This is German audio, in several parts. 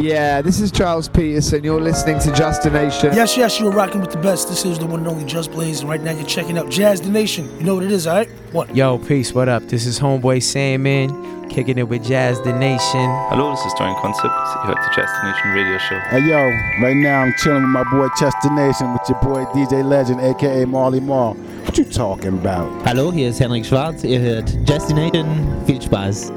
Yeah, this is Charles Peterson. You're listening to Just a Nation. Yes, yes, you're rocking with the best. This is the one and only Just Blaze, and right now you're checking out Jazz the Nation. You know what it is, all right? What? Yo, peace. What up? This is Homeboy Sandman, kicking it with Jazz the Nation. Hello, this is Dorian Concept. Ihr hört the Jazz the Nation Radio Show. Hey yo, right now I'm chilling with my boy Chester Nation with your boy DJ Legend, aka Marley Marl. What you talking about? Hallo, hier ist Henrik Schwarz. Ihr hört Jazz the Nation. Viel Spaß.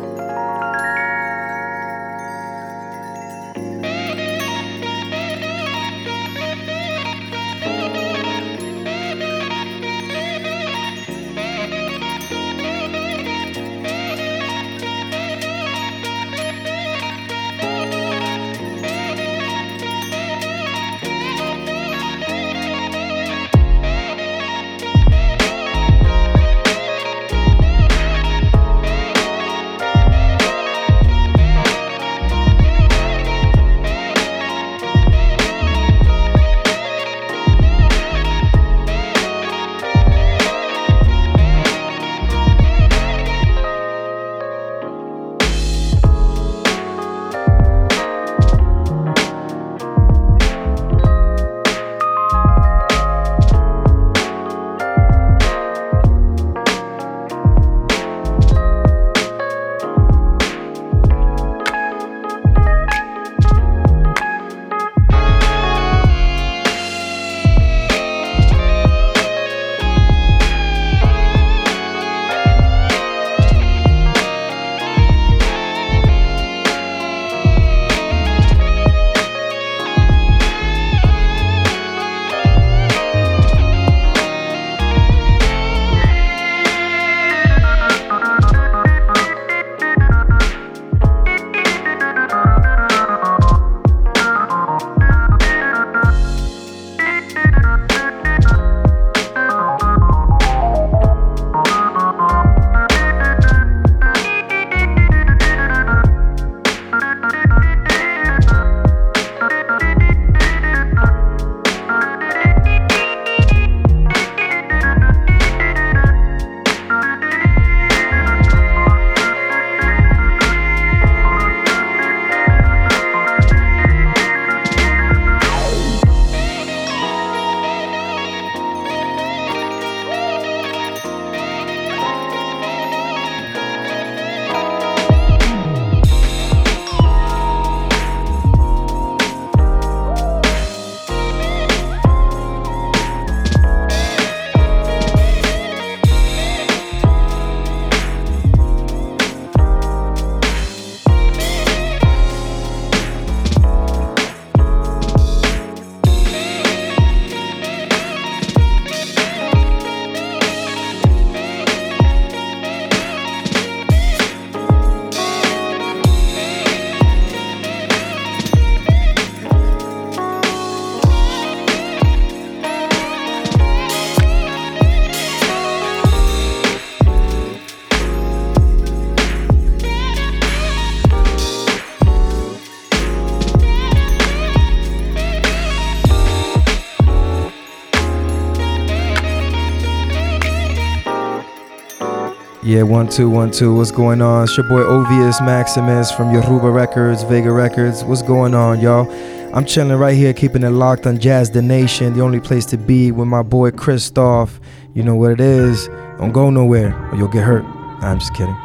Yeah, one two one two. What's going on? It's your boy Ovius Maximus from Yoruba Records, Vega Records. What's going on, y'all? I'm chilling right here, keeping it locked on Jazz the Nation, the only place to be with my boy Christoph. You know what it is. Don't go nowhere or you'll get hurt. I'm just kidding.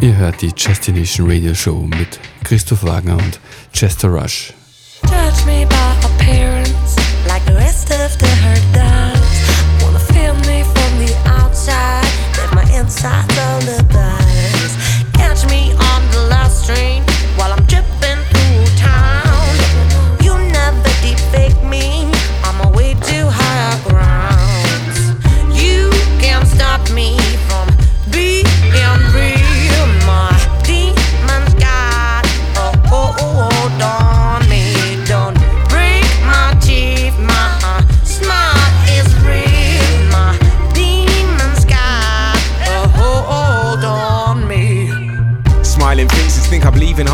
Ihr hört die Destination Radio Show mit Christoph Wagner und Chester Rush. Rest of the herd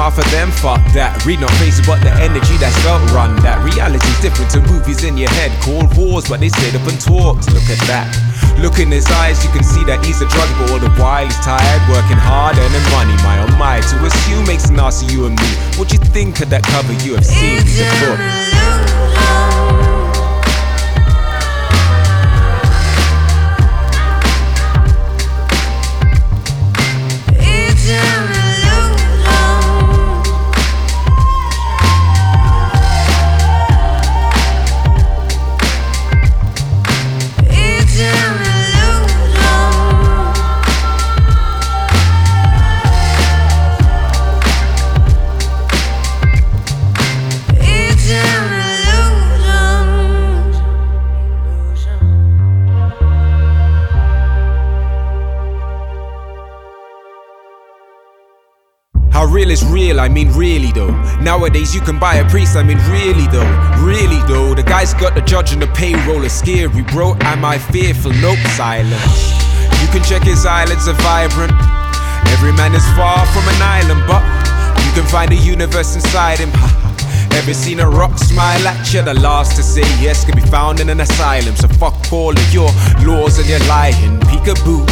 half of them. Fuck that. Read not faces, but the energy that's felt run. That reality's different to movies in your head. Called wars, but they stayed up and talked. Look at that. Look in his eyes, you can see that he's a drug, but all the while he's tired, working hard, earning money. My oh my, to assume makes an ass of you and me. What you think of that cover you have seen? He's a. real is real, I mean really though. Nowadays you can buy a priest, I mean really though. Really though, the guy's got the judge and the payroll is scary, bro. Am I fearful? Nope, silence. You can check his eyelids are vibrant. Every man is far from an island, but you can find a universe inside him. Ever seen a rock smile at you? The last to say yes can be found in an asylum. So fuck all of your laws and your lying. Peekaboo.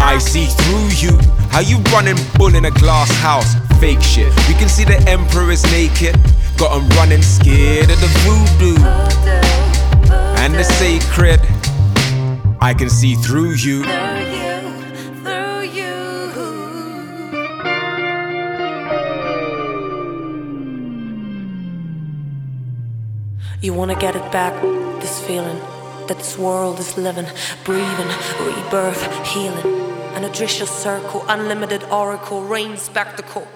I see through you. How you running bull in a glass house? Fake shit. We can see the emperor is naked. Got him running scared of the voodoo and the sacred. I can see through you. You wanna get it back, this feeling that this world is living, breathing, rebirth, healing. An adricial circle, unlimited oracle, rain spectacle.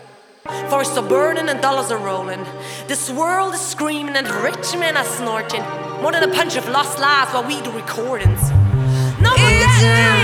Forests are burning and dollars are rolling. This world is screaming and rich men are snorting. More than a punch of lost lives while we do recordings. No more dead things! No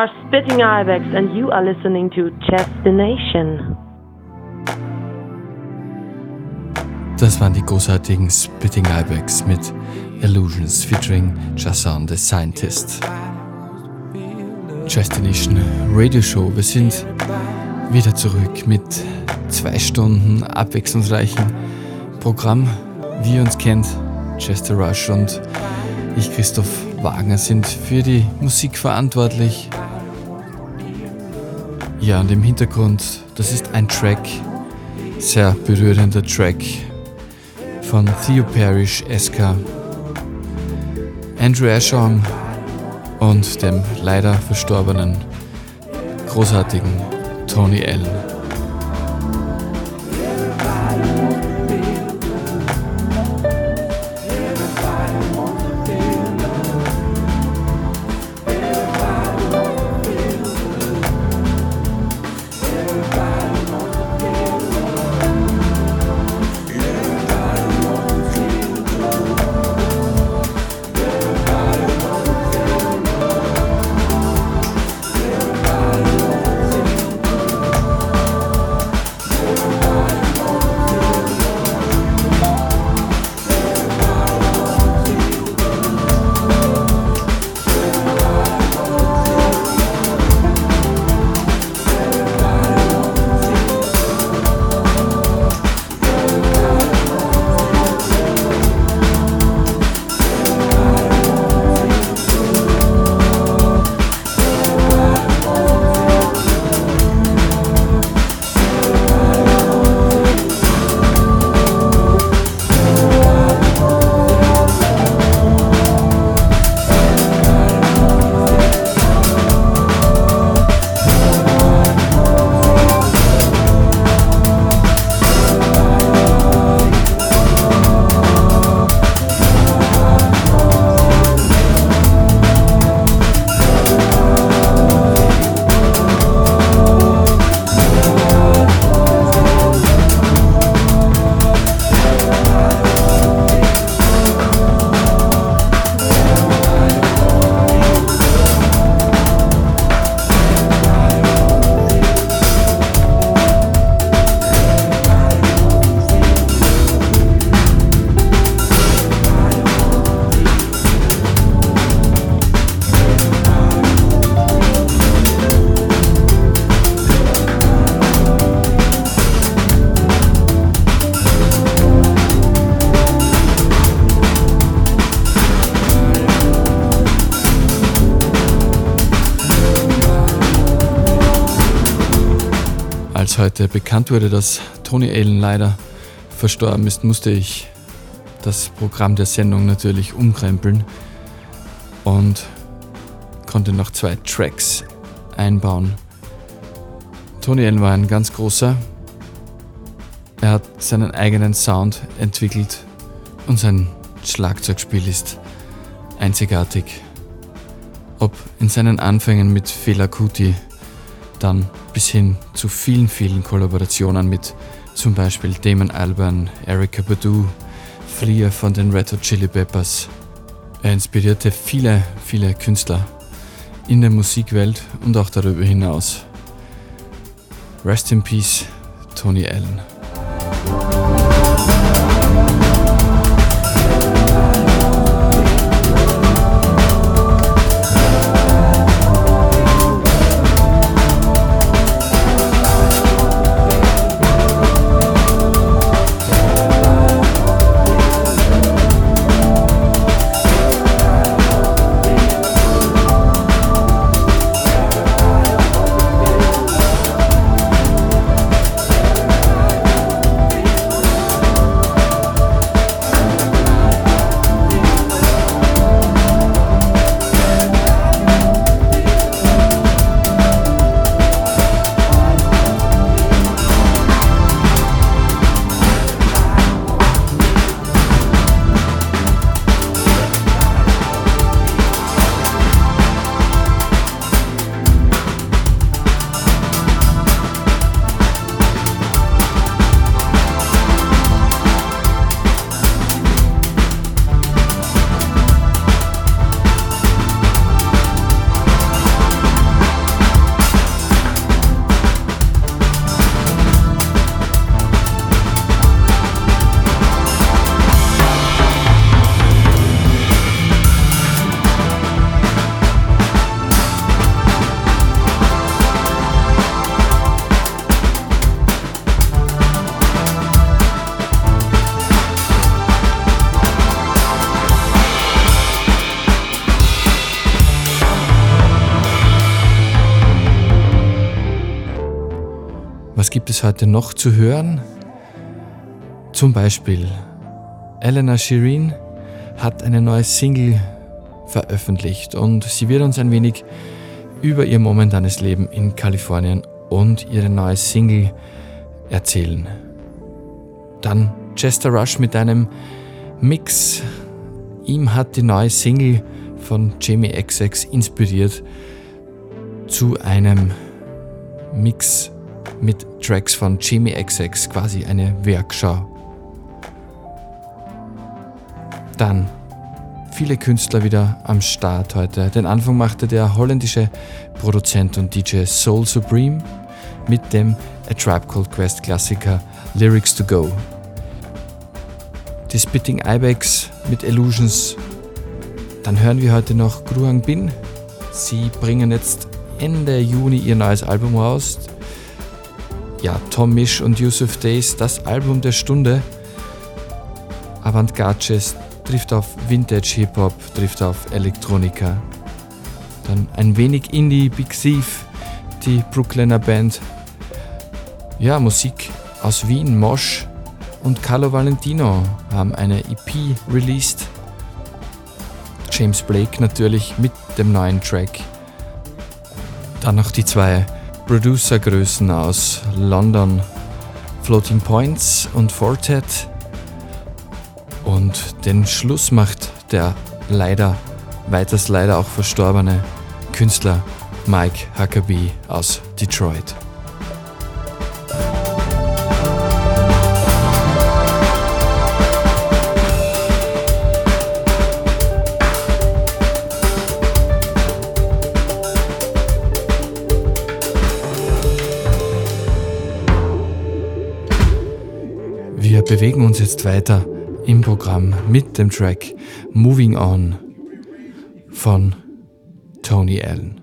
are Spitting Ibex and you are listening to Destination. Das waren die großartigen Spitting Ibex mit Illusions featuring Jason the Scientist. Destination Radio Show. Wir sind wieder zurück mit zwei Stunden abwechslungsreichen Programm. Wie ihr uns kennt, Chester Rush und ich, Christoph Wagner, sind für die Musik verantwortlich. Ja, und im Hintergrund, das ist ein Track, sehr berührender Track von Theo Parrish, SK, Andrew Ashong und dem leider verstorbenen, großartigen Tony Allen. Heute bekannt wurde, dass Tony Allen leider verstorben ist, musste ich das Programm der Sendung natürlich umkrempeln und konnte noch zwei Tracks einbauen. Tony Allen war ein ganz großer. Er hat seinen eigenen Sound entwickelt und sein Schlagzeugspiel ist einzigartig. Ob in seinen Anfängen mit Fela Kuti, dann bis hin zu vielen, vielen Kollaborationen mit zum Beispiel Damon Albarn, Erika Badu, Flea von den Red Hot Chili Peppers. Er inspirierte viele, viele Künstler in der Musikwelt und auch darüber hinaus. Rest in Peace, Tony Allen. Es heute noch zu hören? Zum Beispiel Elena Shirin hat eine neue Single veröffentlicht und sie wird uns ein wenig über ihr momentanes Leben in Kalifornien und ihre neue Single erzählen. Dann Chester Rush mit einem Mix. Ihm hat die neue Single von Jamie XX inspiriert zu einem Mix mit Tracks von Jamie XX, quasi eine Werkschau. Dann viele Künstler wieder am Start heute. Den Anfang machte der holländische Produzent und DJ Soul Supreme mit dem A Tribe Called Quest Klassiker Lyrics to Go. Die Spitting Ibex mit Illusions. Dann hören wir heute noch Gruang Bin. Sie bringen jetzt Ende Juni ihr neues Album raus. Ja, Tom Misch und Yusuf Days, das Album der Stunde. Avantgarde trifft auf Vintage Hip-Hop, trifft auf Elektronika. Dann ein wenig Indie, Big Thief, die Brooklyner Band. Ja, Musik aus Wien, Mosch und Carlo Valentino haben eine EP released. James Blake natürlich mit dem neuen Track. Dann noch die zwei Producergrößen aus London, Floating Points und Fortet. Und den Schluss macht der leider, weiters leider auch verstorbene Künstler Mike Huckabee aus Detroit. Bewegen uns jetzt weiter im Programm mit dem Track Moving On von Tony Allen.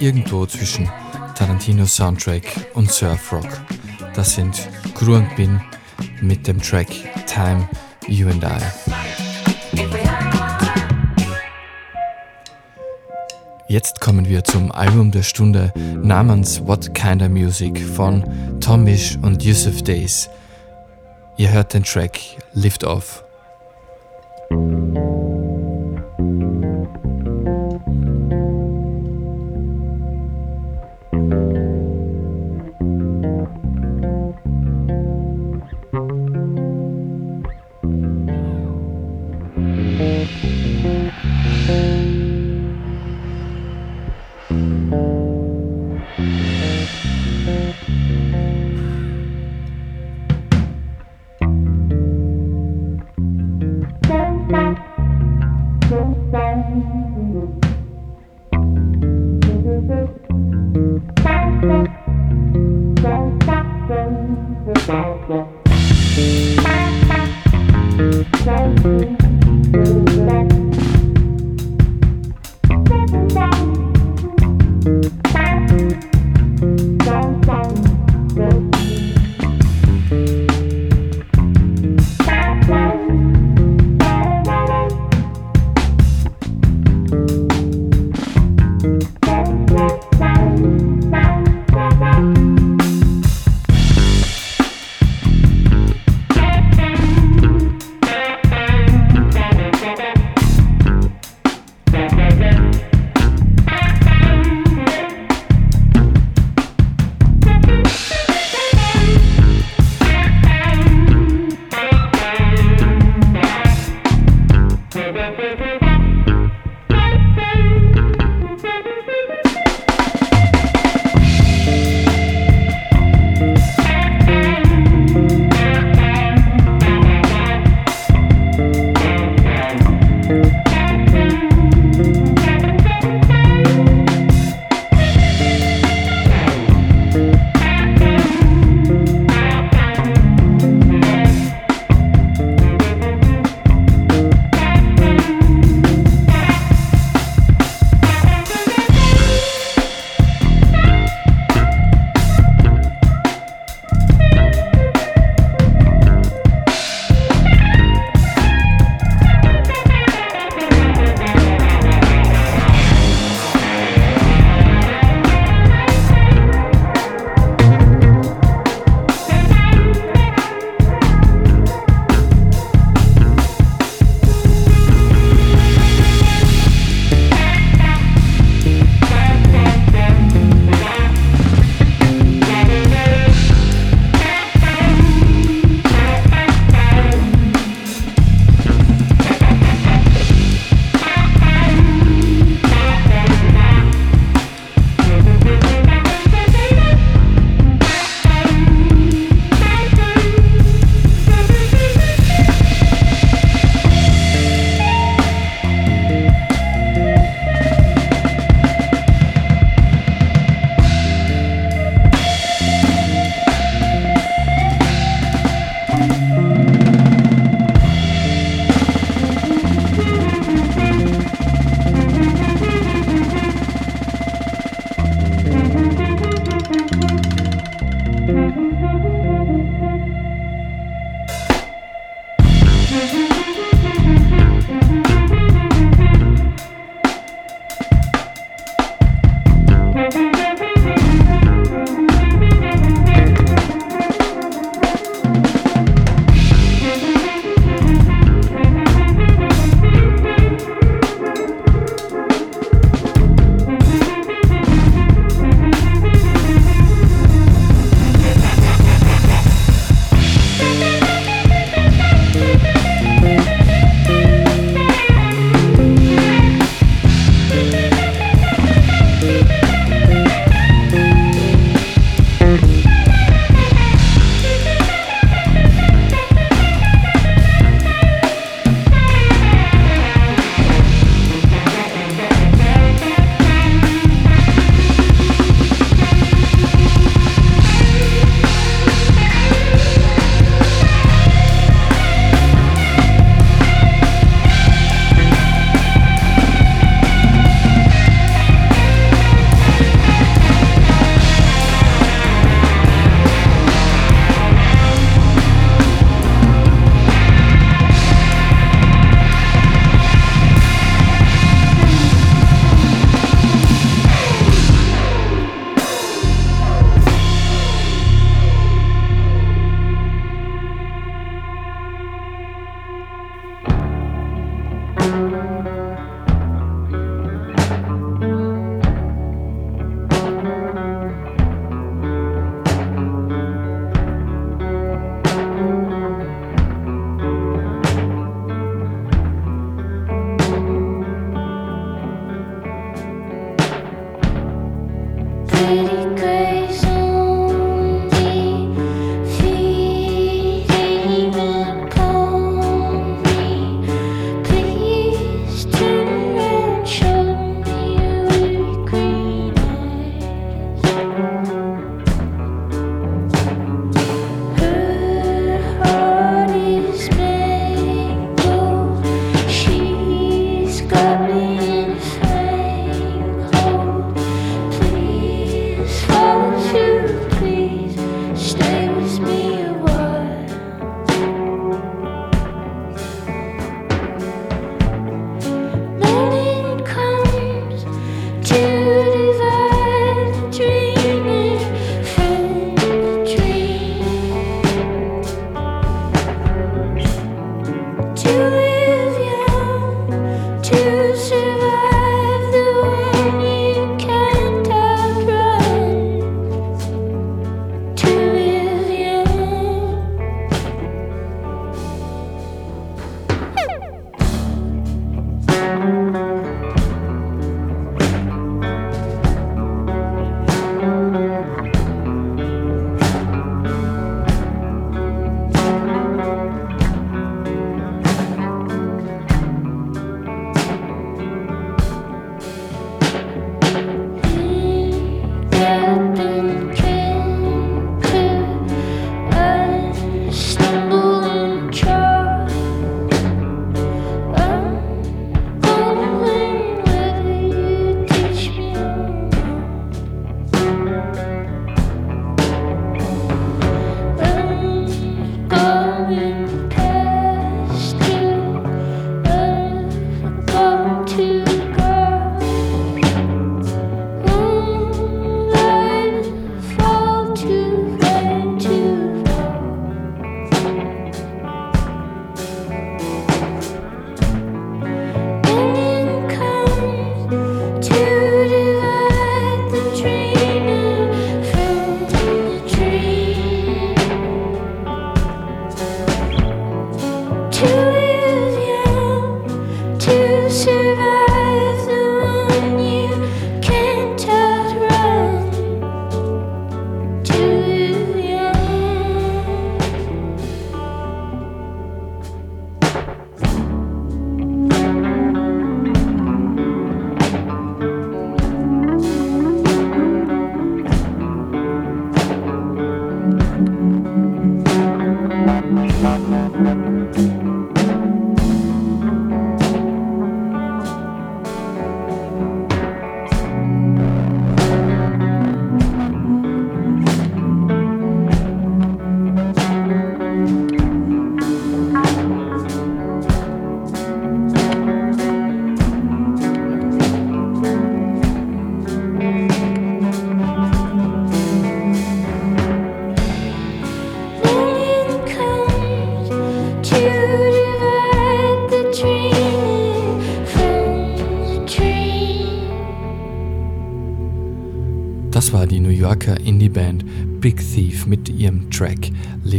Irgendwo zwischen Tarantino Soundtrack und Surf Rock. Das sind Crew und Bin mit dem Track Time You and I. Jetzt kommen wir zum Album der Stunde namens What Kinda Music von Tomish und Yusuf Days. Ihr hört den Track Lift Off.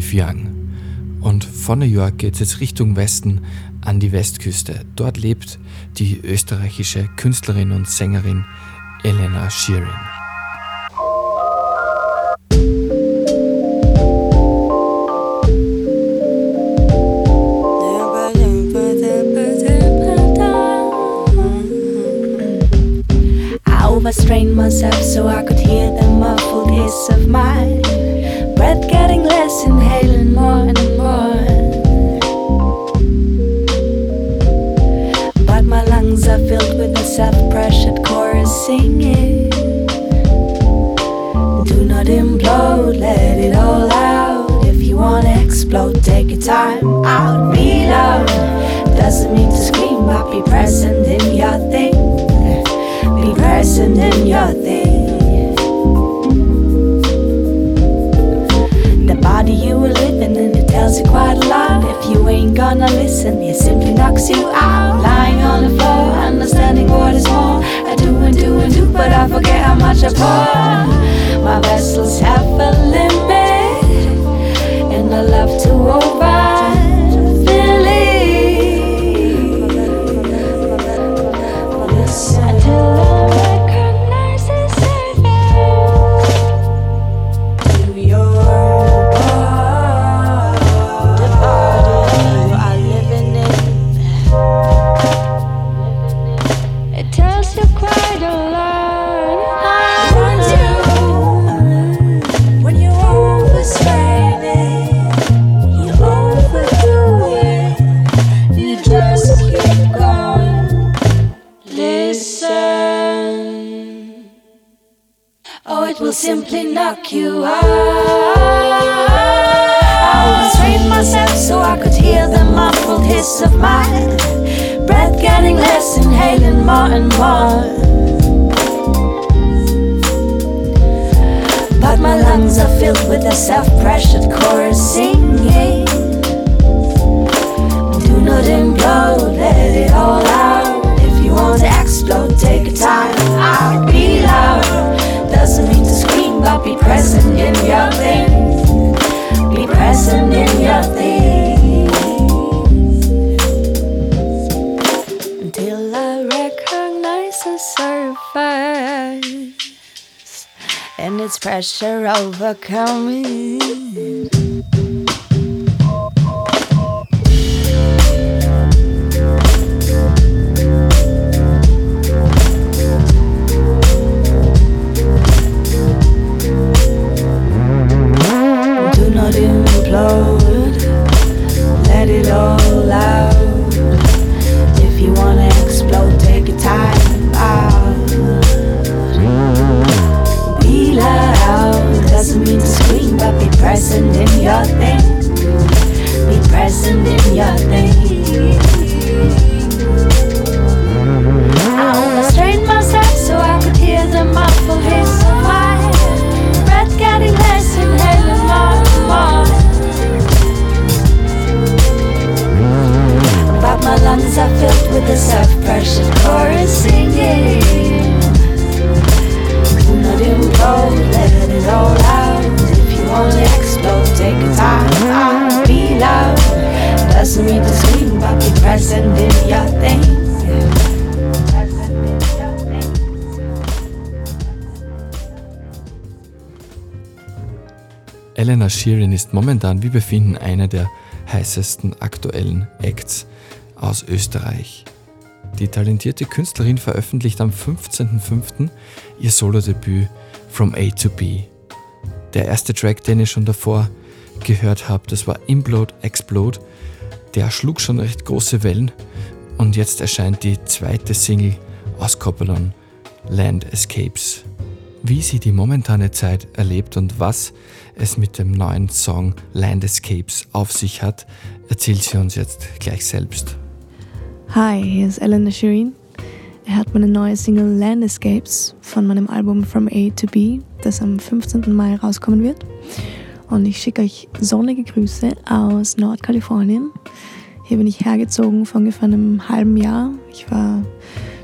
Schiff Und von New York geht es jetzt Richtung Westen an die Westküste. Dort lebt die österreichische Künstlerin und Sängerin Elena Sheeran. Momentan, wir finden, einer der heißesten aktuellen Acts aus Österreich. Die talentierte Künstlerin veröffentlicht am 15.05. ihr Solodebüt From A to B. Der erste Track, den ich schon davor gehört habe, das war Implode Explode. Der schlug schon recht große Wellen und jetzt erscheint die zweite Single aus Coppelon, Land Escapes. Wie sie die momentane Zeit erlebt und was es mit dem neuen Song Land Escapes auf sich hat, erzählt sie uns jetzt gleich selbst. Hi, hier ist Elena Shirin. Er hat meine neue Single Landscapes von meinem Album From A to B, das am 15. Mai rauskommen wird. Und ich schicke euch sonnige Grüße aus Nordkalifornien. Hier bin ich hergezogen vor ungefähr einem halben Jahr. Ich war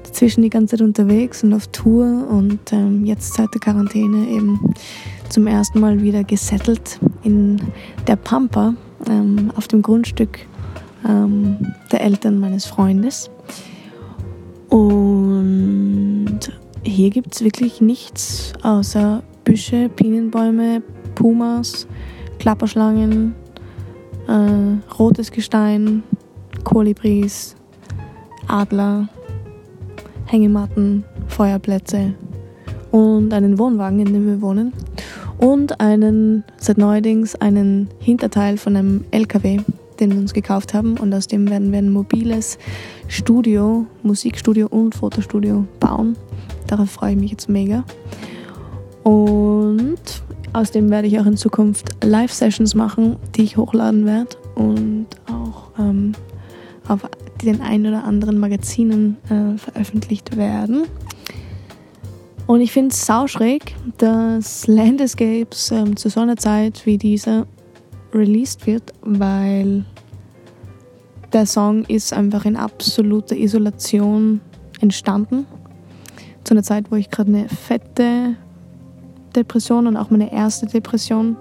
dazwischen die ganze Zeit unterwegs und auf Tour und ähm, jetzt seit der Quarantäne eben zum ersten Mal wieder gesettelt in der Pampa ähm, auf dem Grundstück ähm, der Eltern meines Freundes. Und hier gibt es wirklich nichts außer Büsche, Pinienbäume, Pumas, Klapperschlangen, äh, rotes Gestein, Kolibris, Adler, Hängematten, Feuerplätze und einen Wohnwagen, in dem wir wohnen. Und einen, seit neuerdings, einen Hinterteil von einem LKW, den wir uns gekauft haben. Und aus dem werden wir ein mobiles Studio, Musikstudio und Fotostudio bauen. Darauf freue ich mich jetzt mega. Und aus dem werde ich auch in Zukunft Live-Sessions machen, die ich hochladen werde und auch ähm, auf den ein oder anderen Magazinen äh, veröffentlicht werden. Und ich finde es sauschräg, dass Landscapes ähm, zu so einer Zeit wie dieser released wird, weil der Song ist einfach in absoluter Isolation entstanden. Zu einer Zeit, wo ich gerade eine fette Depression und auch meine erste Depression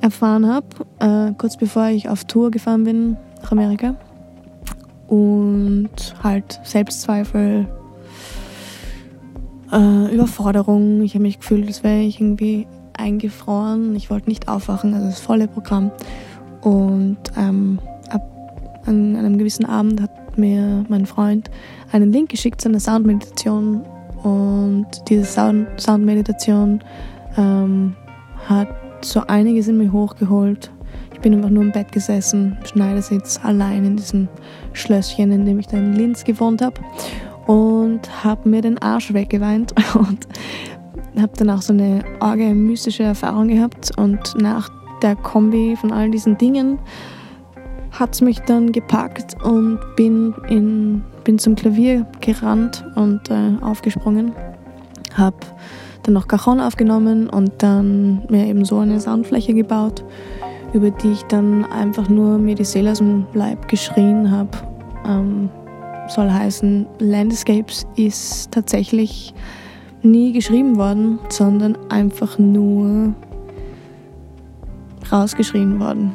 erfahren habe, äh, kurz bevor ich auf Tour gefahren bin nach Amerika. Und halt Selbstzweifel, äh, Überforderung. Ich habe mich gefühlt, als wäre ich irgendwie eingefroren. Ich wollte nicht aufwachen, also das volle Programm. Und ähm, ab an einem gewissen Abend hat mir mein Freund einen Link geschickt zu einer Soundmeditation. Und diese Sound Soundmeditation ähm, hat so einiges in mir hochgeholt. Ich bin einfach nur im Bett gesessen, Schneidersitz, allein in diesem Schlösschen, in dem ich dann in Linz gewohnt habe. Und habe mir den Arsch weggeweint und habe dann auch so eine arge mystische Erfahrung gehabt. Und nach der Kombi von all diesen Dingen hat es mich dann gepackt und bin, in, bin zum Klavier gerannt und äh, aufgesprungen. Habe dann noch Cajon aufgenommen und dann mir eben so eine Soundfläche gebaut, über die ich dann einfach nur mir die Seele aus dem Leib geschrien habe. Ähm, soll heißen, Landscapes ist tatsächlich nie geschrieben worden, sondern einfach nur rausgeschrien worden.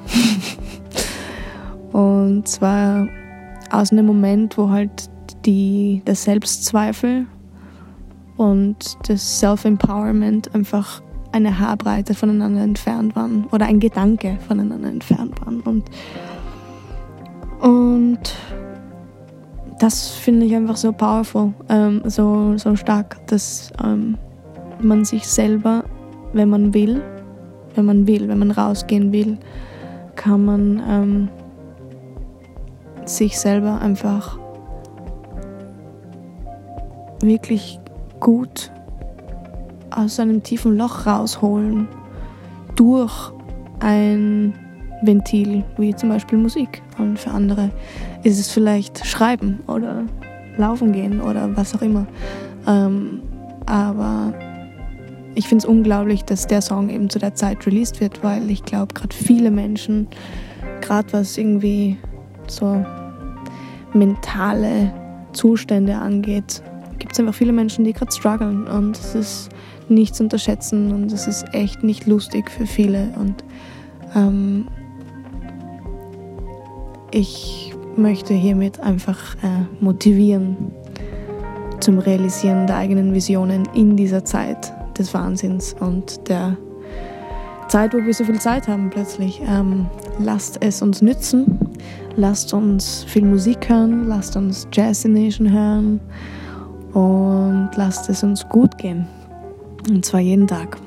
Und zwar aus einem Moment, wo halt die, der Selbstzweifel und das Self-Empowerment einfach eine Haarbreite voneinander entfernt waren oder ein Gedanke voneinander entfernt waren. Und, und das finde ich einfach so powerful, ähm, so, so stark, dass ähm, man sich selber, wenn man will, wenn man will, wenn man rausgehen will, kann man ähm, sich selber einfach wirklich gut aus einem tiefen Loch rausholen durch ein Ventil, wie zum Beispiel Musik. Und für andere ist es vielleicht Schreiben oder Laufen gehen oder was auch immer. Ähm, aber ich finde es unglaublich, dass der Song eben zu der Zeit released wird, weil ich glaube, gerade viele Menschen, gerade was irgendwie so mentale Zustände angeht, gibt es einfach viele Menschen, die gerade strugglen und es ist nicht zu unterschätzen und es ist echt nicht lustig für viele und ähm, ich möchte hiermit einfach äh, motivieren zum Realisieren der eigenen Visionen in dieser Zeit des Wahnsinns und der Zeit, wo wir so viel Zeit haben plötzlich. Ähm, lasst es uns nützen, lasst uns viel Musik hören, lasst uns Jazz Nation hören und lasst es uns gut gehen. Und zwar jeden Tag.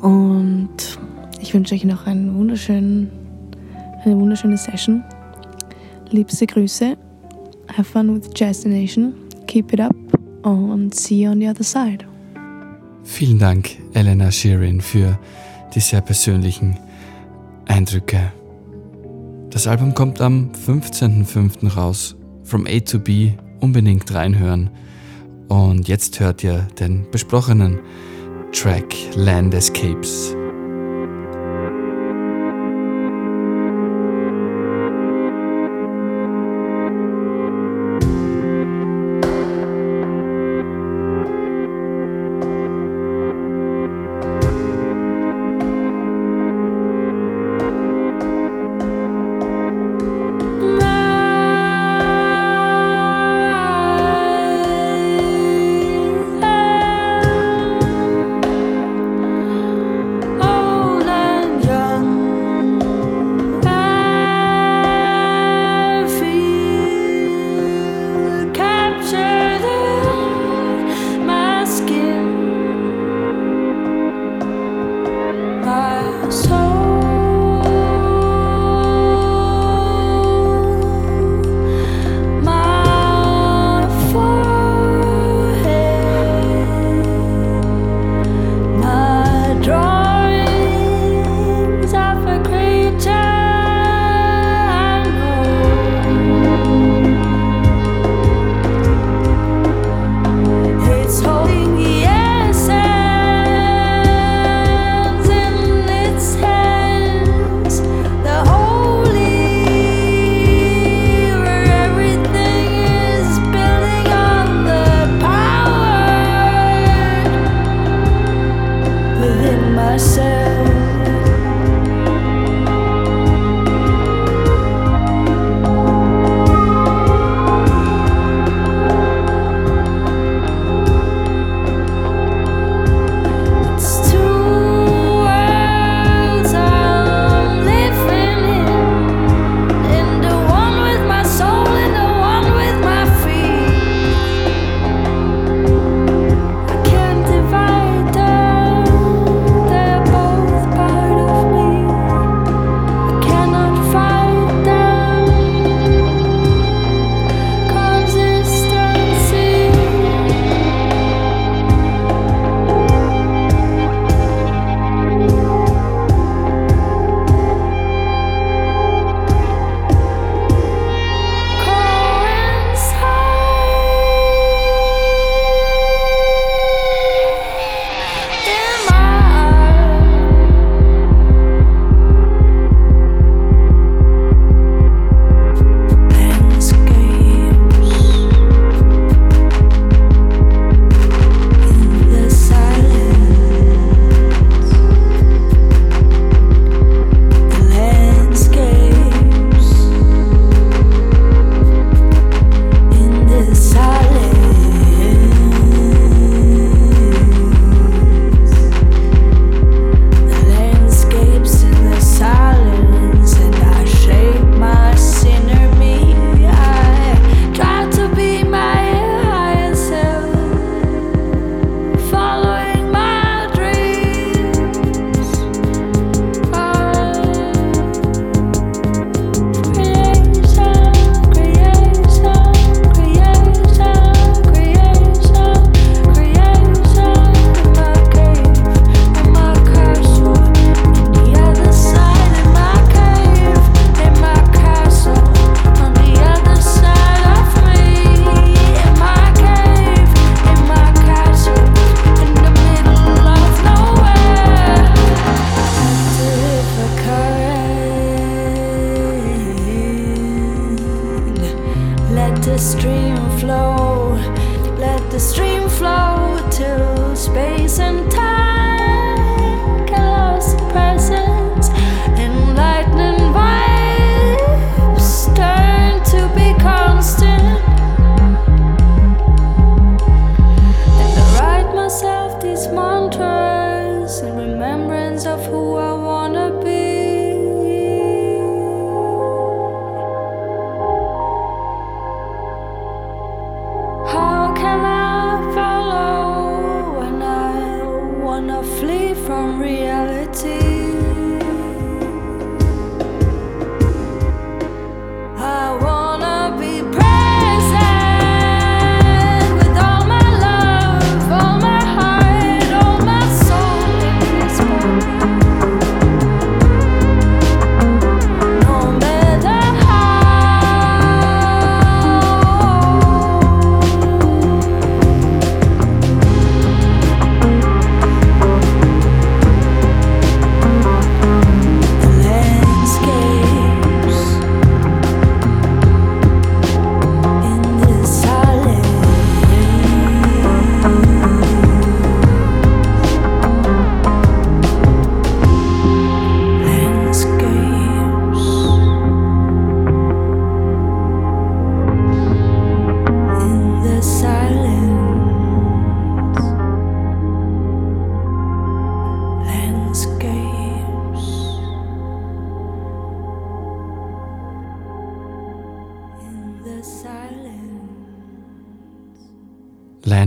Und ich wünsche euch noch einen wunderschönen, eine wunderschöne Session. Liebste Grüße. Have fun with Jazz Nation. Keep it up and see you on the other side. Vielen Dank, Elena Sheeran, für die sehr persönlichen Eindrücke. Das Album kommt am 15.05. raus. From A to B, unbedingt reinhören. Und jetzt hört ihr den besprochenen Track Land Escapes.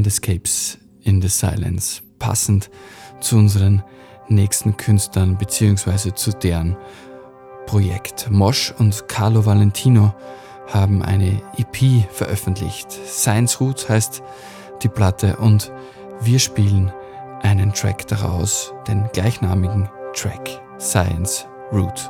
Landscapes in the Silence, passend zu unseren nächsten Künstlern bzw. zu deren Projekt. Mosch und Carlo Valentino haben eine EP veröffentlicht. Science Root heißt die Platte und wir spielen einen Track daraus, den gleichnamigen Track Science Root.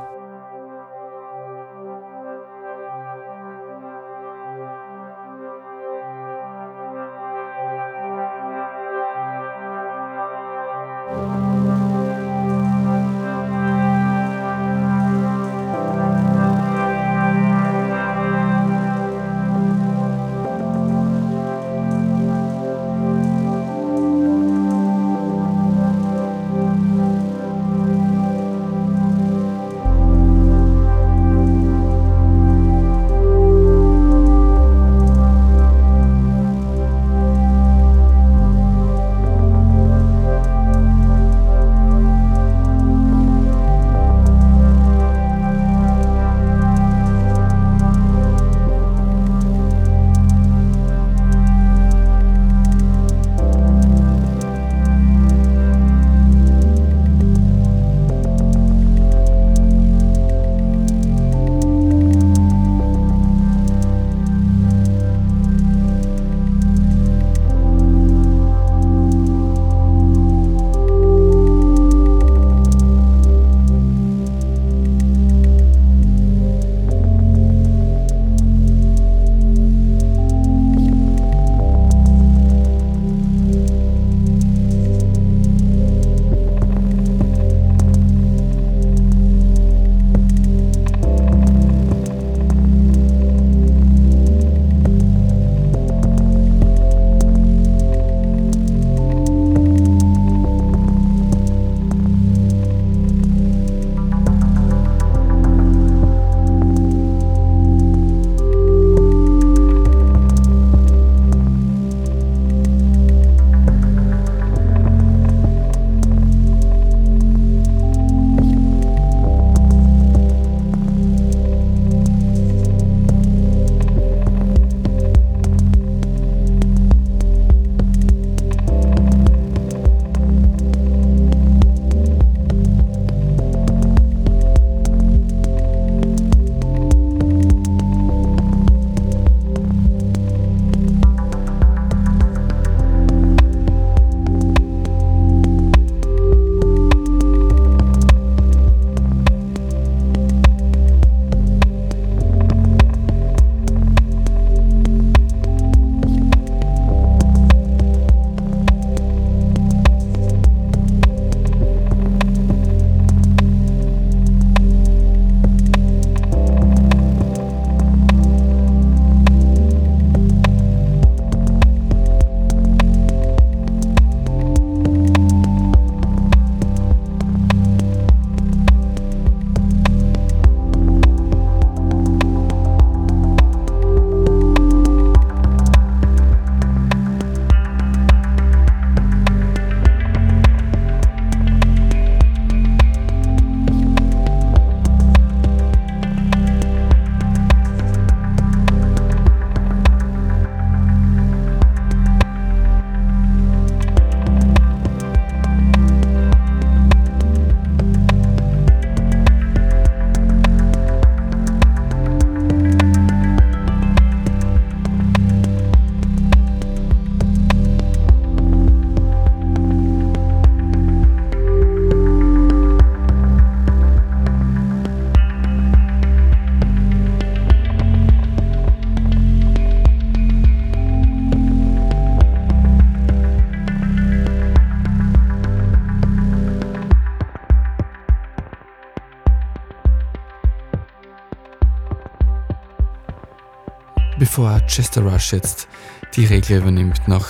Chester Rush jetzt die Regel übernimmt, noch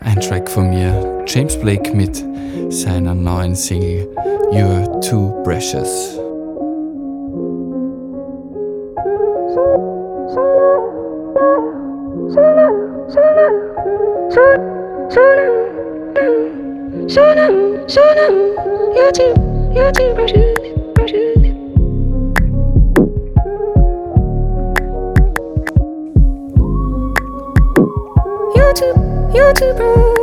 ein Track von mir. James Blake mit seiner neuen Single You're Too Precious. You're too, you're too precious, precious. Too, you're too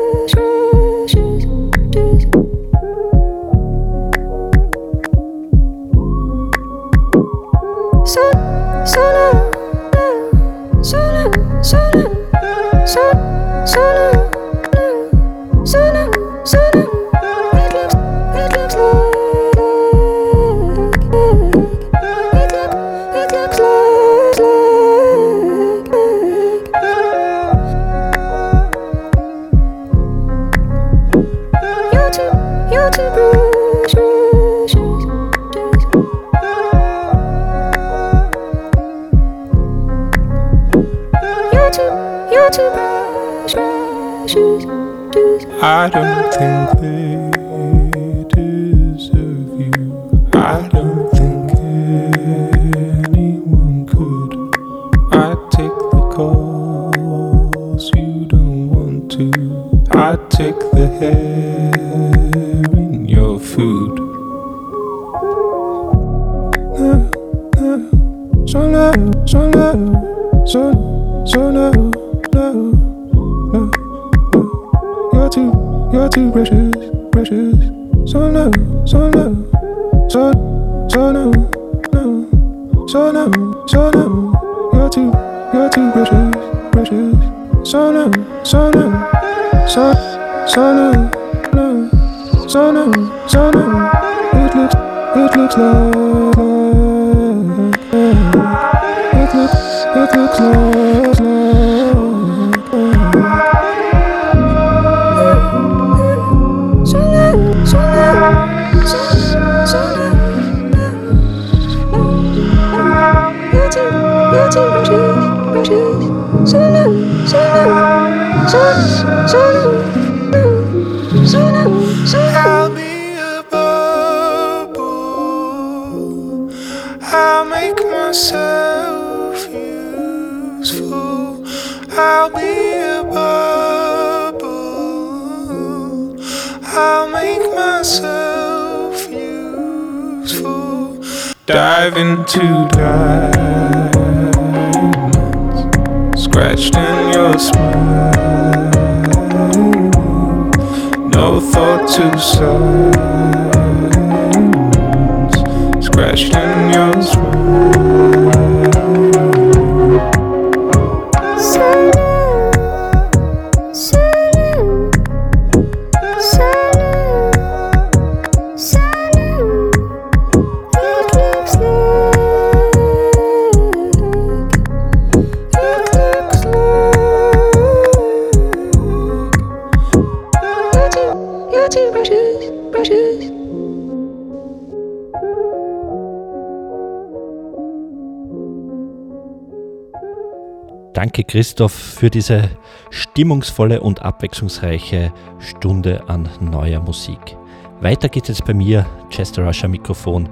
Danke Christoph für diese stimmungsvolle und abwechslungsreiche Stunde an neuer Musik. Weiter geht es bei mir, Chester Rush am Mikrofon,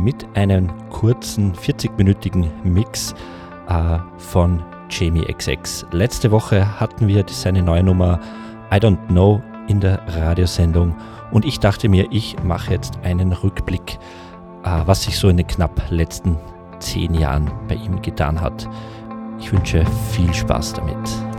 mit einem kurzen 40-minütigen Mix äh, von Jamie XX. Letzte Woche hatten wir seine neue Nummer I Don't Know in der Radiosendung und ich dachte mir, ich mache jetzt einen Rückblick, äh, was sich so in den knapp letzten zehn Jahren bei ihm getan hat. Ich wünsche viel Spaß damit.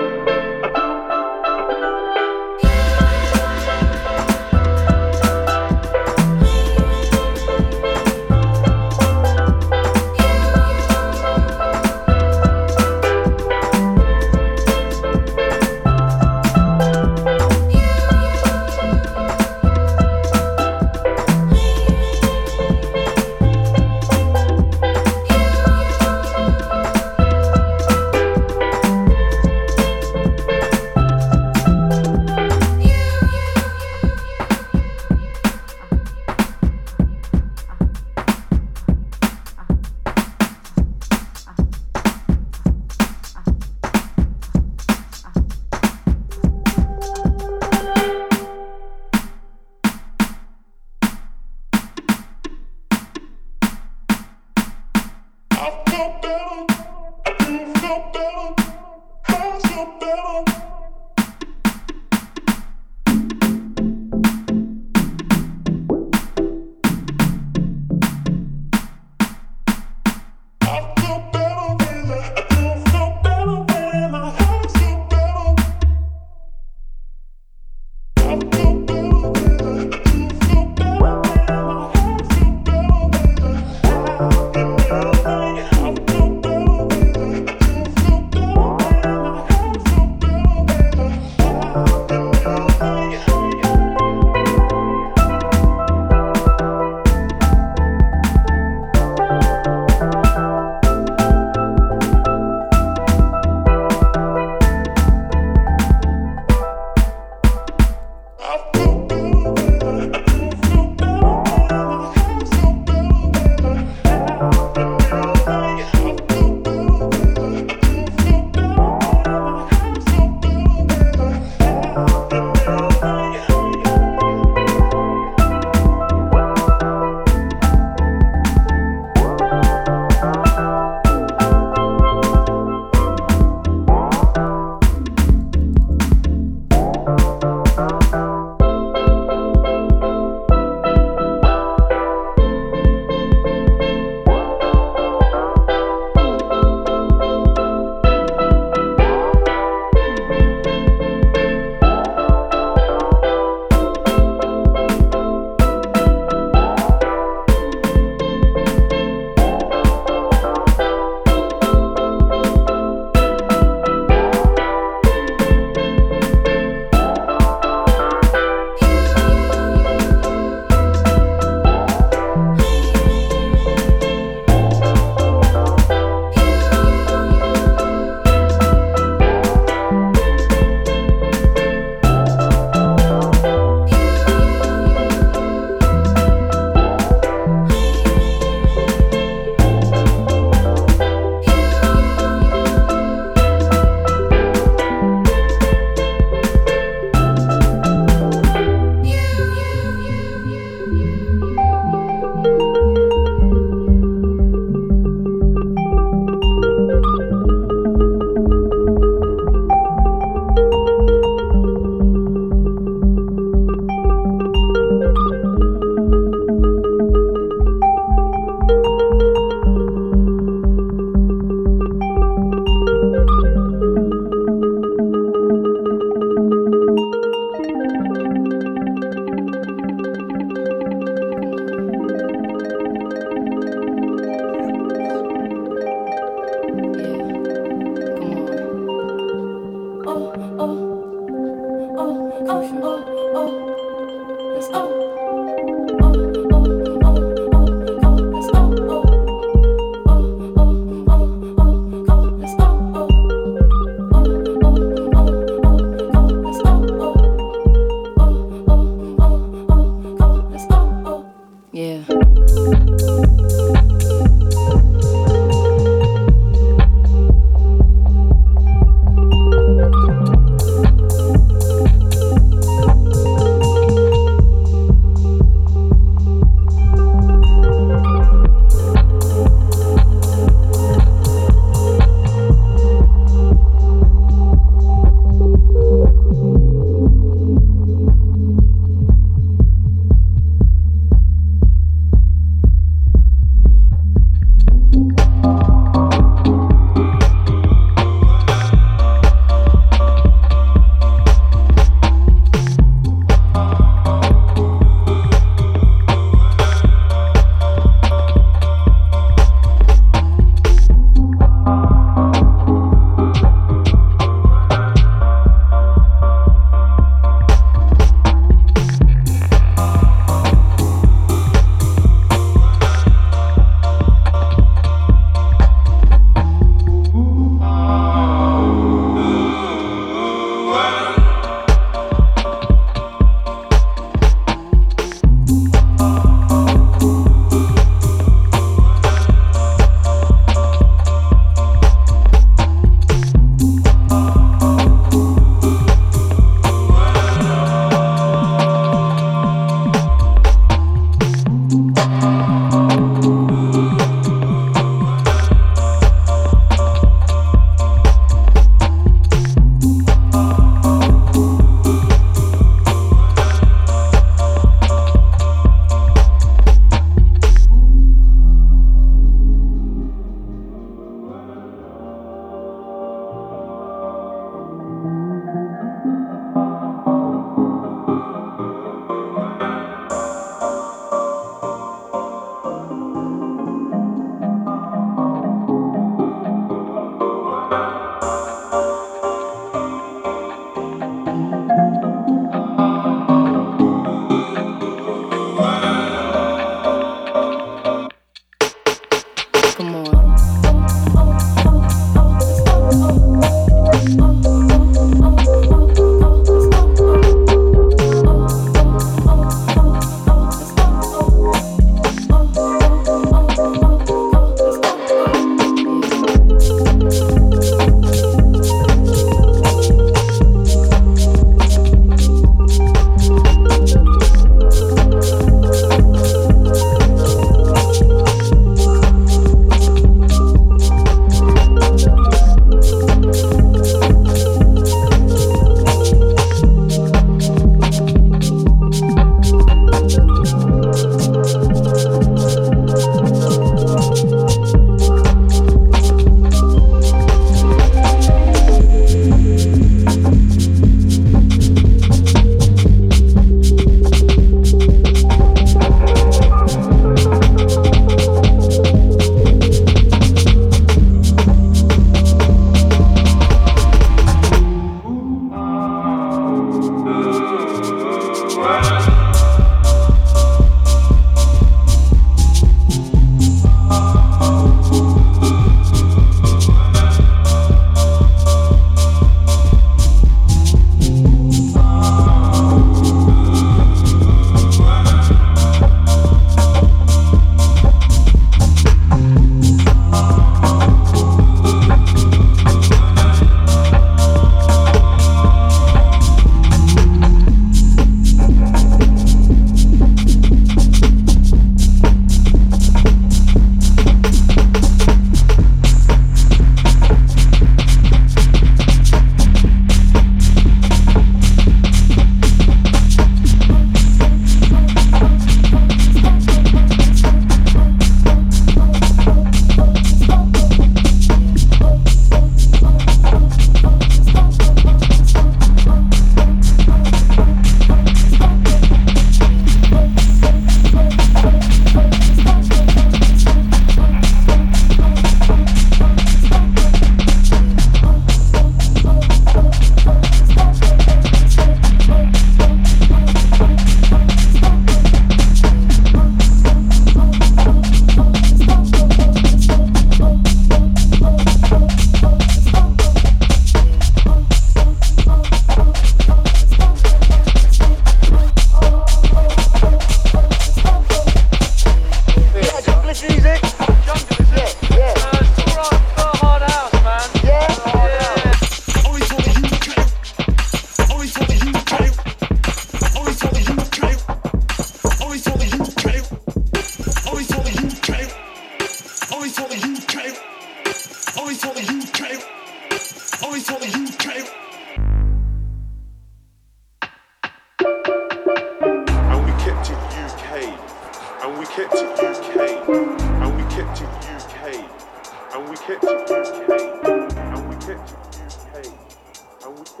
Thank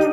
you.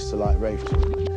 Used to like rave.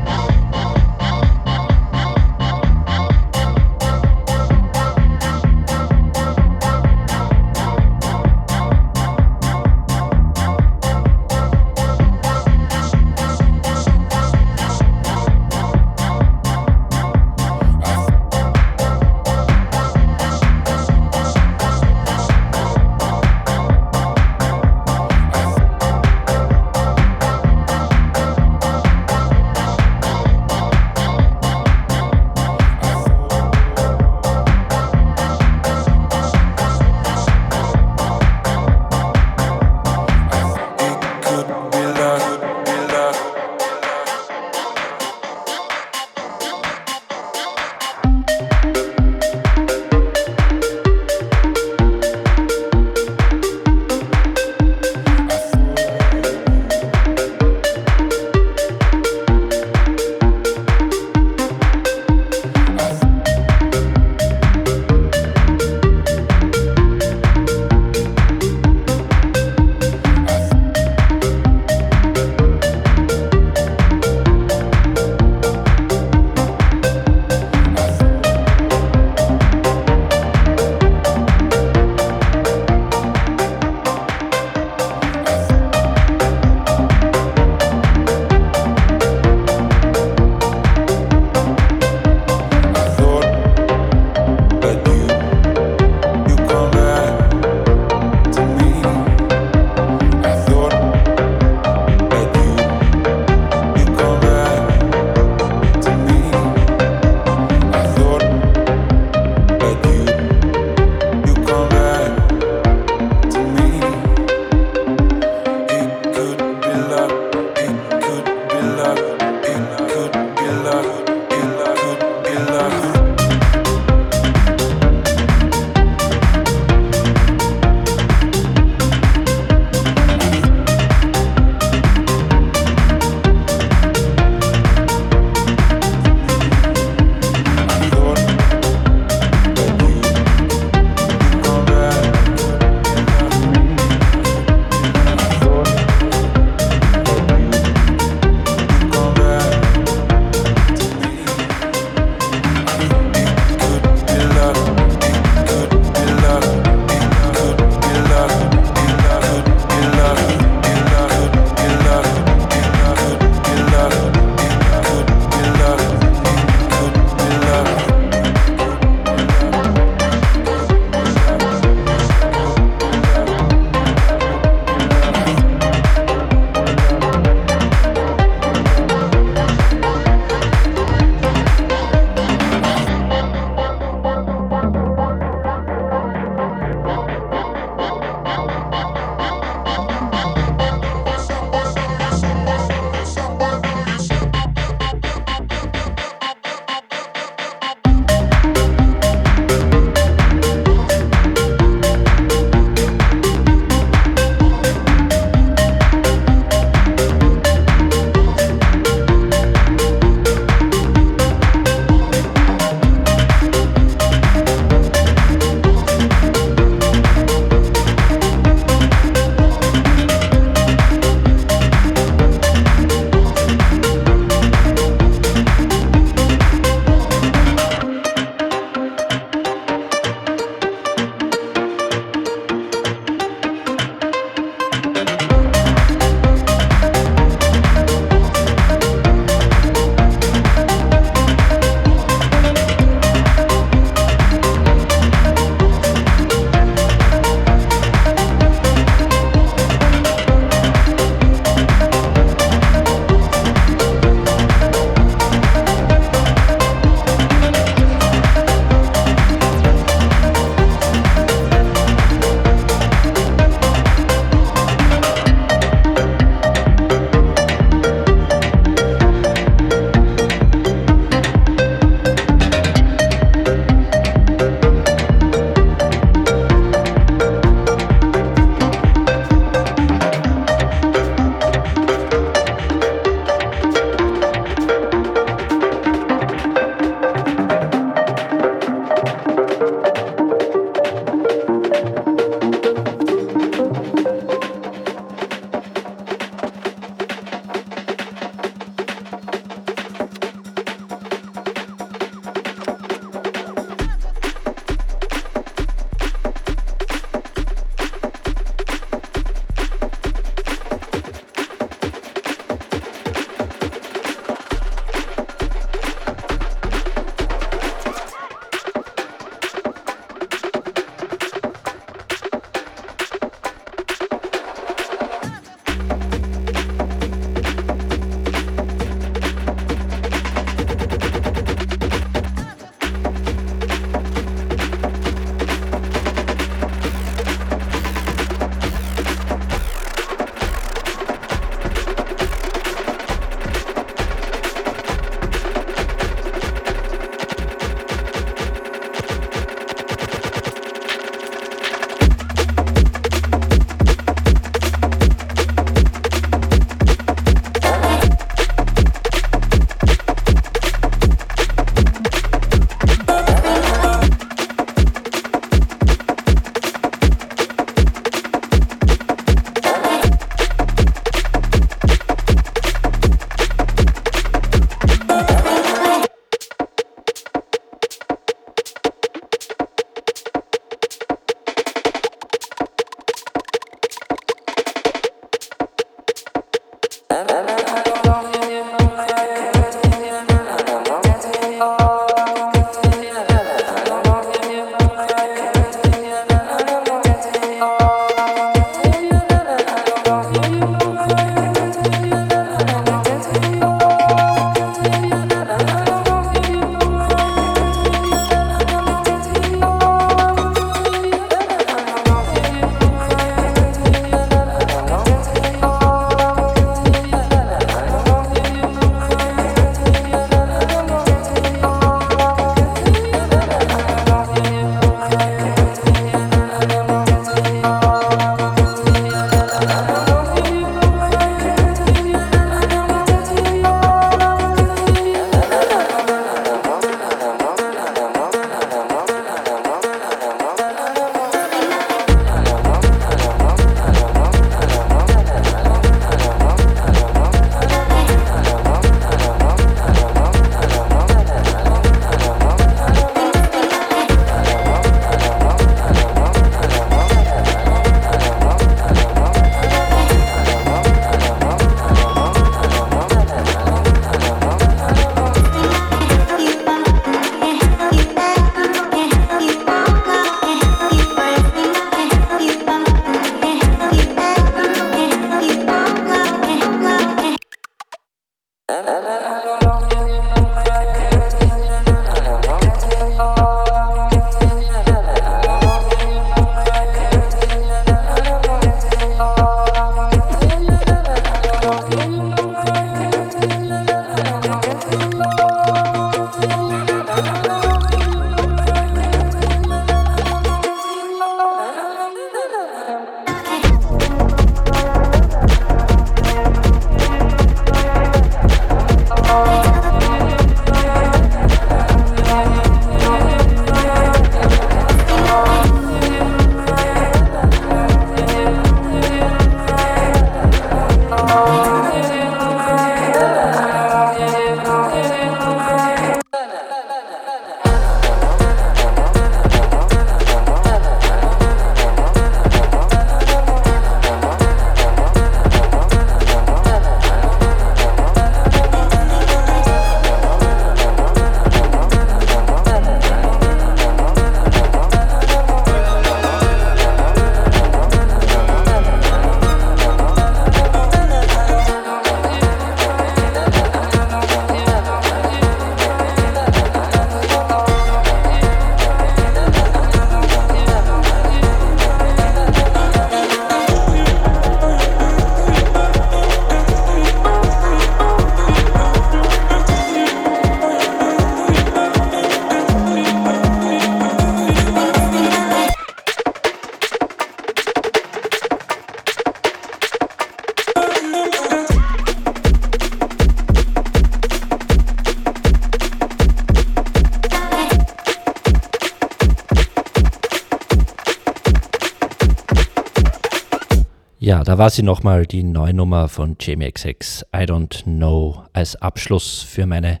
War sie nochmal die neue Nummer von Jamie XX, I Don't Know, als Abschluss für meine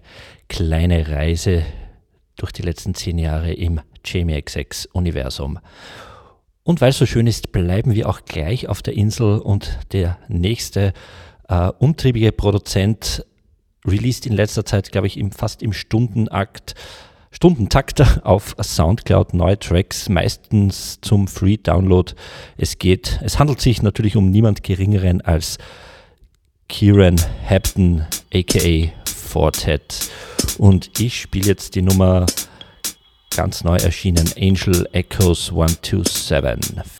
kleine Reise durch die letzten zehn Jahre im Jamie XX-Universum. Und weil es so schön ist, bleiben wir auch gleich auf der Insel und der nächste äh, umtriebige Produzent released in letzter Zeit, glaube ich, im, fast im Stundenakt, Stundentakt auf Soundcloud neue Tracks, meistens zum Free Download. Es geht, es handelt sich natürlich um niemand geringeren als Kieran Hampton, aka Fortet. Und ich spiele jetzt die Nummer ganz neu erschienen, Angel Echoes 127.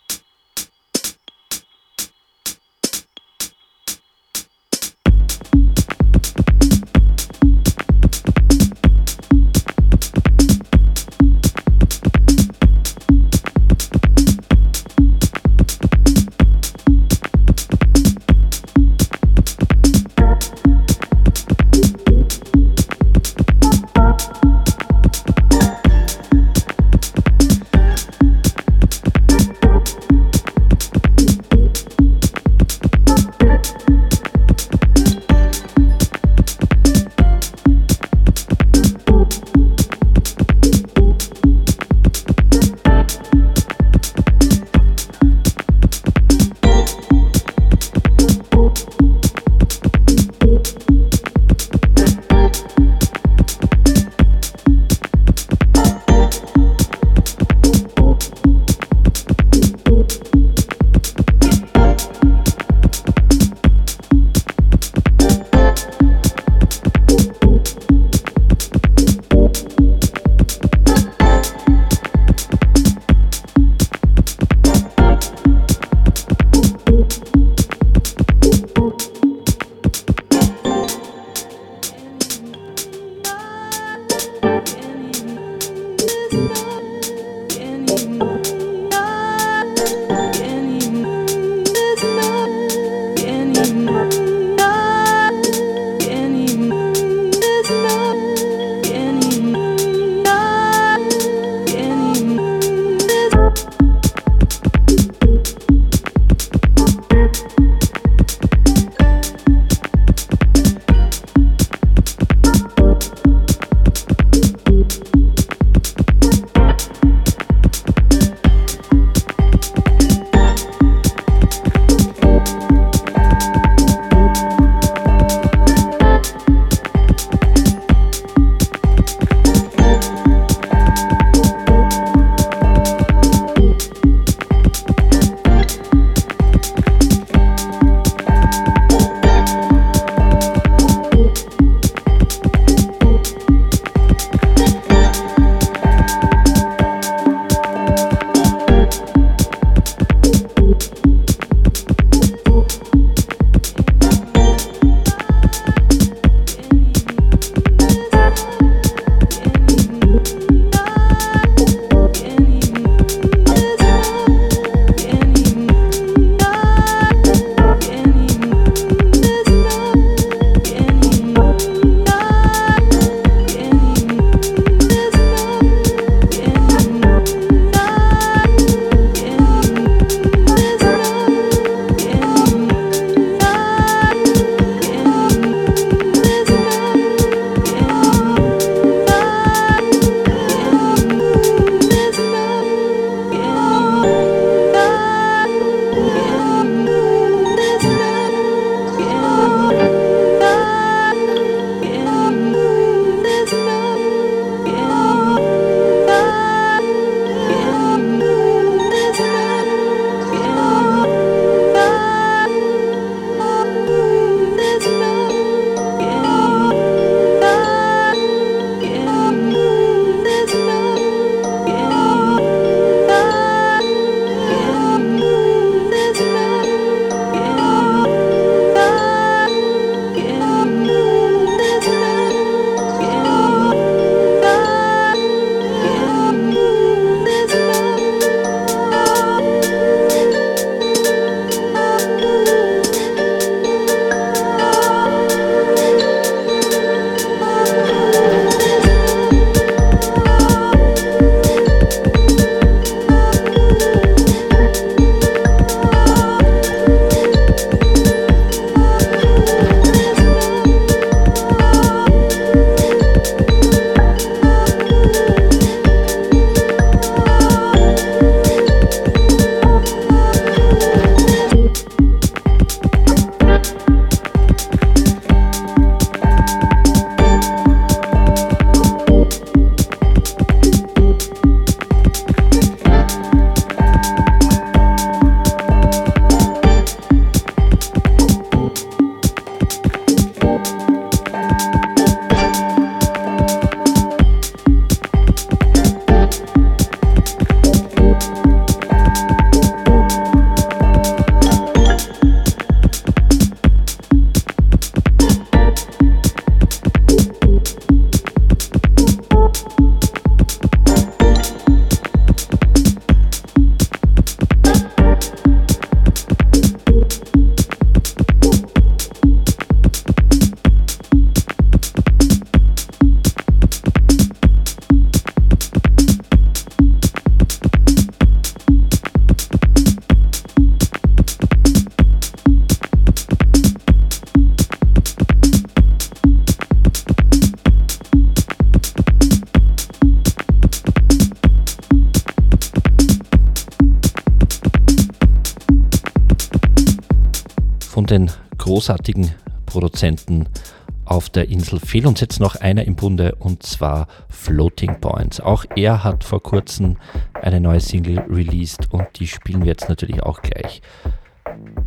der Insel fehlt uns jetzt noch einer im Bunde und zwar Floating Points. Auch er hat vor kurzem eine neue Single released und die spielen wir jetzt natürlich auch gleich.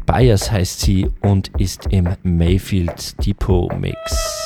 Bias heißt sie und ist im Mayfield Depot Mix.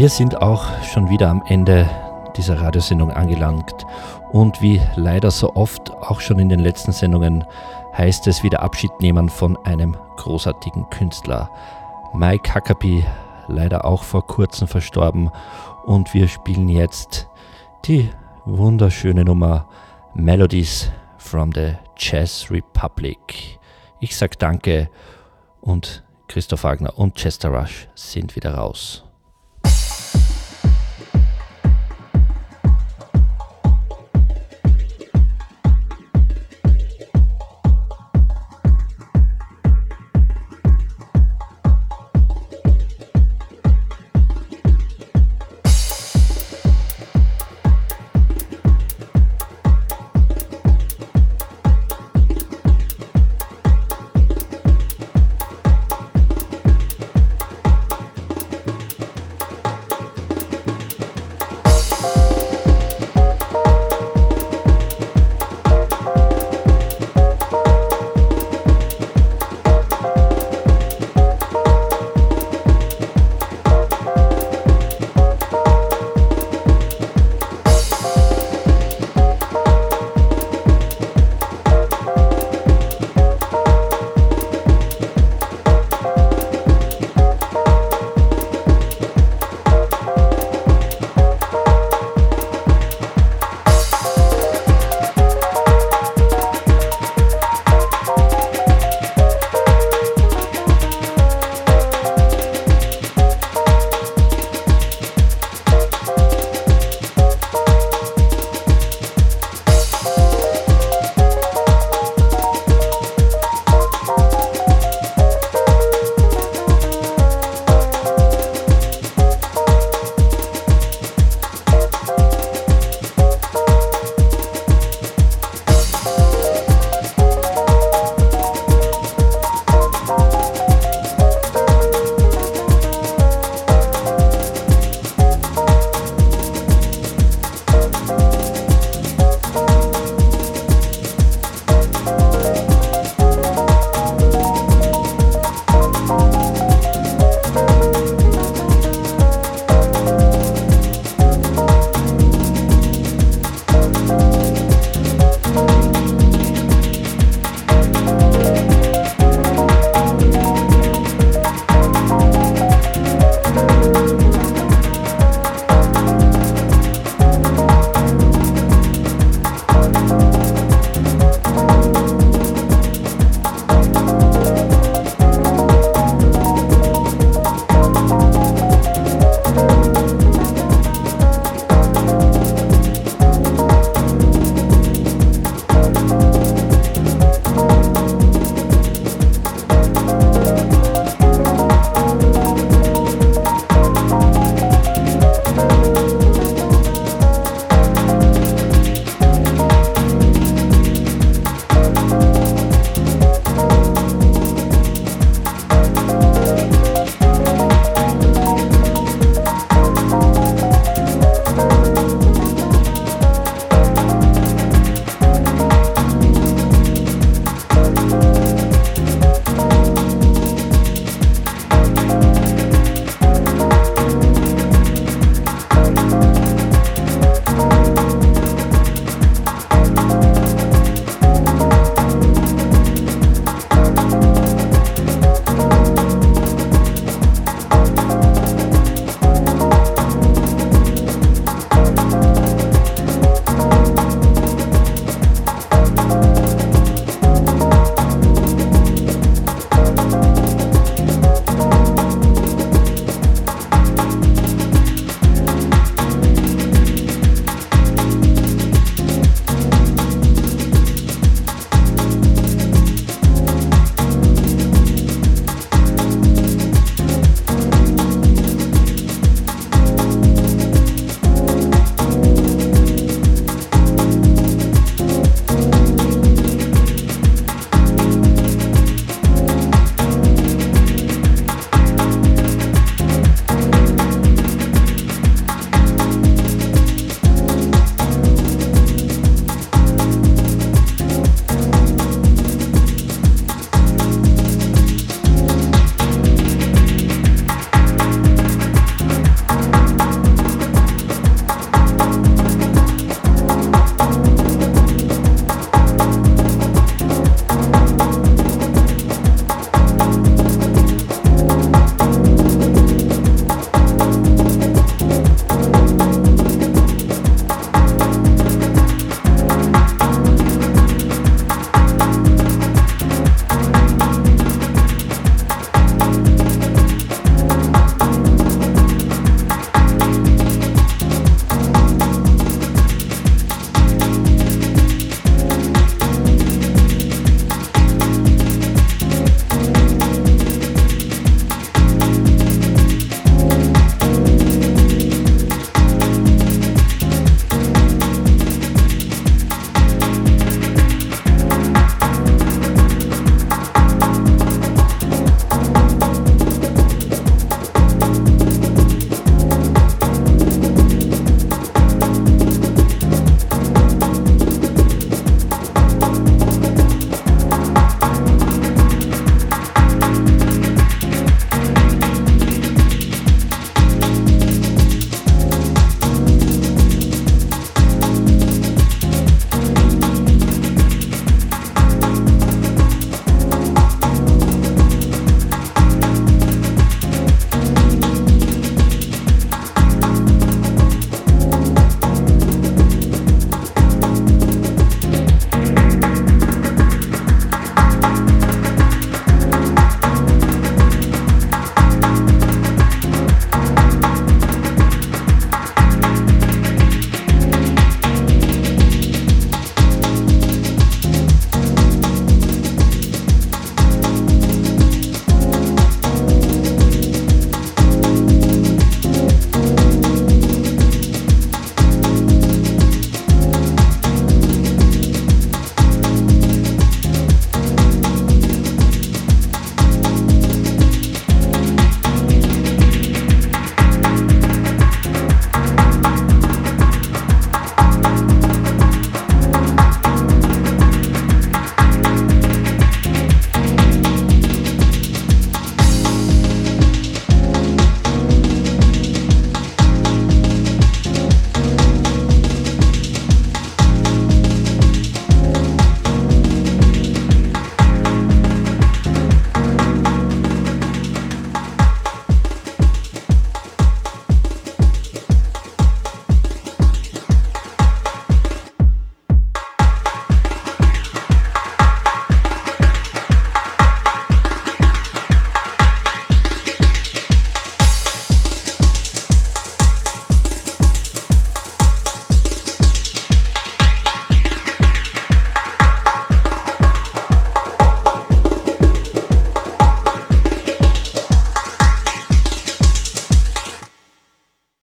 Wir sind auch schon wieder am Ende dieser Radiosendung angelangt und wie leider so oft auch schon in den letzten Sendungen heißt es wieder Abschied nehmen von einem großartigen Künstler. Mike Huckabee, leider auch vor kurzem verstorben und wir spielen jetzt die wunderschöne Nummer Melodies from the Jazz Republic. Ich sag danke und Christoph Wagner und Chester Rush sind wieder raus.